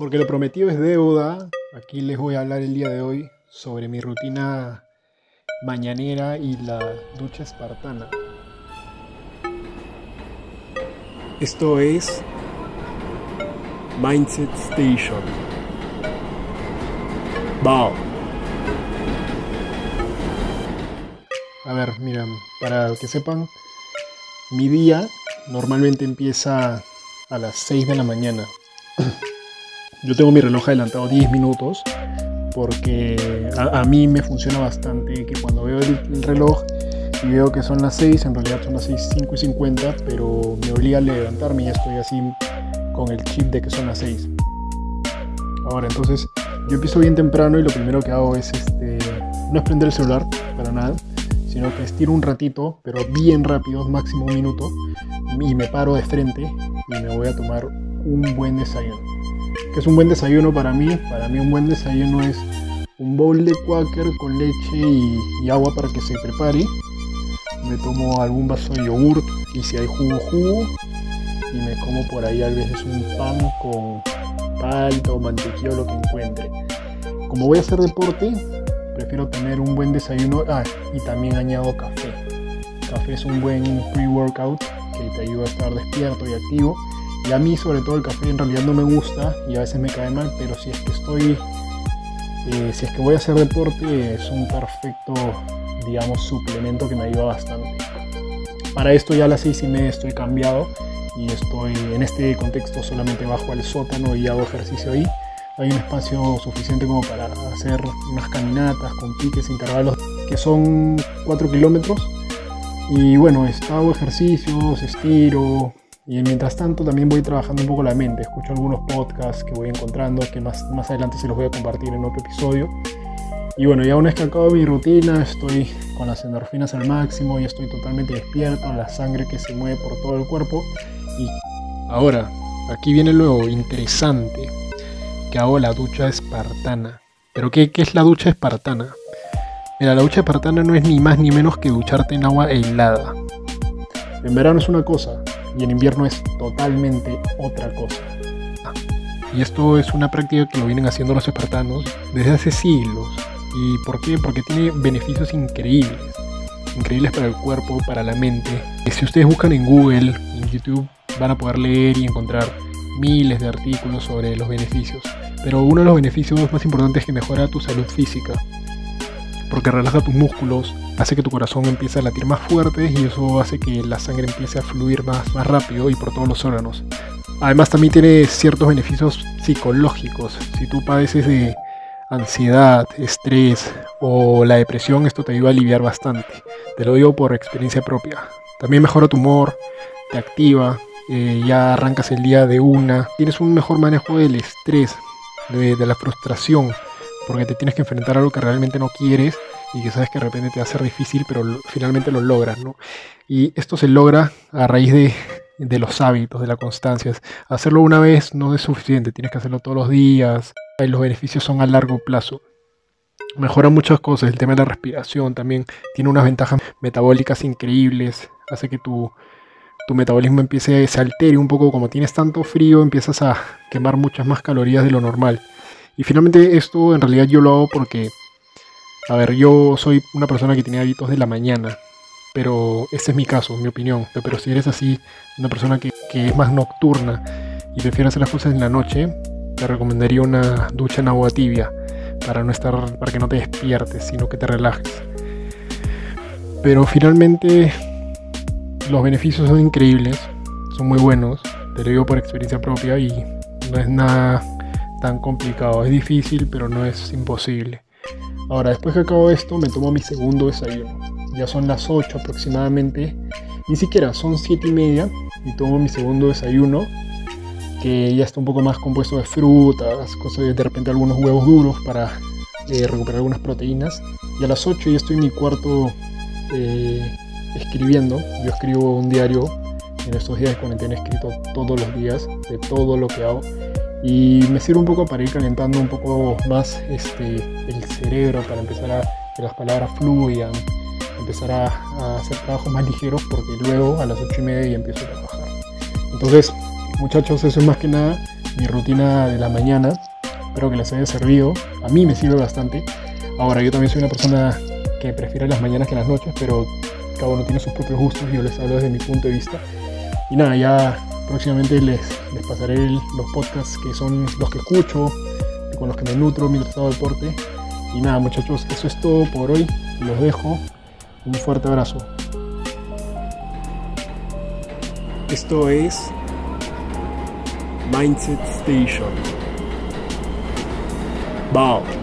Porque lo prometido es deuda. Aquí les voy a hablar el día de hoy sobre mi rutina mañanera y la ducha espartana. Esto es Mindset Station. Wow. A ver, miren, para que sepan, mi día normalmente empieza a las 6 de la mañana. Yo tengo mi reloj adelantado 10 minutos porque a, mí me funciona bastante que cuando veo el, reloj y veo que son las 6, en realidad son las 6, 5 y 50, pero me obliga a levantarme y ya estoy así con el chip de que son las 6. Ahora, entonces, yo empiezo bien temprano y lo primero que hago es, este, no es prender el celular para nada, sino que estiro un ratito, pero bien rápido, máximo un minuto, y me paro de frente y me voy a tomar un buen desayuno que es un buen desayuno para mí. Para mí un buen desayuno es un bowl de quaker con leche y, agua para que se prepare. Me tomo algún vaso de yogur y si hay jugo, jugo. Y me como por ahí a veces un pan con palta o mantequilla o lo que encuentre. Como voy a hacer deporte, prefiero tener un buen desayuno. Ah, y también añado café. Café es un buen pre-workout que te ayuda a estar despierto y activo y a mí sobre todo el café en realidad no me gusta y a veces me cae mal, pero si es que estoy, eh, si es que voy a hacer deporte es un perfecto, digamos, suplemento que me ayuda bastante. Para esto ya a las seis y media estoy cambiado y estoy en este contexto solamente bajo al sótano y hago ejercicio ahí. Hay un espacio suficiente como para hacer unas caminatas con piques, intervalos que son 4 kilómetros. Y bueno, hago ejercicios, estiro, y mientras tanto también voy trabajando un poco la mente, escucho algunos podcasts que voy encontrando, que más, más adelante se los voy a compartir en otro episodio. Y bueno, ya una vez que acabo mi rutina, estoy con las endorfinas al máximo y estoy totalmente despierto, la sangre que se mueve por todo el cuerpo. Y ahora, aquí viene lo interesante, que hago la ducha espartana. ¿Pero qué, qué es la ducha espartana? Mira, la ducha espartana no es ni más ni menos que ducharte en agua helada. En verano es una cosa, y en invierno es totalmente otra cosa. Y esto es una práctica que lo vienen haciendo los espartanos desde hace siglos. ¿Y por qué? Porque tiene beneficios increíbles. Increíbles para el cuerpo, para la mente. Y si ustedes buscan en Google, en YouTube, van a poder leer y encontrar miles de artículos sobre los beneficios. Pero uno de los beneficios más importantes es que mejora tu salud física. Porque relaja tus músculos, hace que tu corazón empiece a latir más fuerte y eso hace que la sangre empiece a fluir más, más rápido y por todos los órganos. Además también tiene ciertos beneficios psicológicos. Si tú padeces de ansiedad, estrés o la depresión, esto te ayuda a aliviar bastante. Te lo digo por experiencia propia. También mejora tu humor, te activa, eh, ya arrancas el día de una. Tienes un mejor manejo del estrés, de, de la frustración, porque te tienes que enfrentar a algo que realmente no quieres y que sabes que de repente te va a ser difícil, pero finalmente lo logras, ¿no? Y esto se logra a raíz de, de los hábitos, de la constancia. Hacerlo una vez no es suficiente, tienes que hacerlo todos los días. Y los beneficios son a largo plazo. Mejora muchas cosas, el tema de la respiración también tiene unas ventajas metabólicas increíbles, hace que tu, tu metabolismo empiece, se altere un poco, como tienes tanto frío, empiezas a quemar muchas más calorías de lo normal. Y finalmente esto en realidad yo lo hago porque a ver, yo soy una persona que tiene hábitos de la mañana, pero ese es mi caso, mi opinión. Pero si eres así, una persona que, es más nocturna y prefiere hacer las cosas en la noche, te recomendaría una ducha en agua tibia para no estar, para que no te despiertes, sino que te relajes. Pero finalmente los beneficios son increíbles, son muy buenos, te lo digo por experiencia propia y no es nada tan complicado, es difícil, pero no es imposible. Ahora, después que acabo esto, me tomo mi segundo desayuno. Ya son las 8 aproximadamente. Ni siquiera, son 7 y media. Y tomo mi segundo desayuno. Que ya está un poco más compuesto de frutas, cosas de repente algunos huevos duros para eh, recuperar algunas proteínas. Y a las 8 ya estoy en mi cuarto eh, escribiendo. Yo escribo un diario. En estos días de cuarentena he escrito todos los días de todo lo que hago y me sirve un poco para ir calentando un poco más este, el cerebro, para empezar a que las palabras fluyan, empezar a, hacer trabajos más ligeros porque luego a las ocho y media ya empiezo a trabajar. Entonces, muchachos, eso es más que nada. mi rutina de la mañana. Espero que les haya servido. A mí me sirve bastante. Ahora, yo también soy una persona que prefiere las mañanas que las noches, pero cada uno tiene sus propios gustos. Yo les hablo desde mi punto de vista. Y nada, ya próximamente les, les pasaré los podcasts que son los que escucho, con los que me nutro mientras hago deporte. Y nada, muchachos, eso es todo por hoy. Los dejo. Un fuerte abrazo. Esto es Mindset Station. Bye.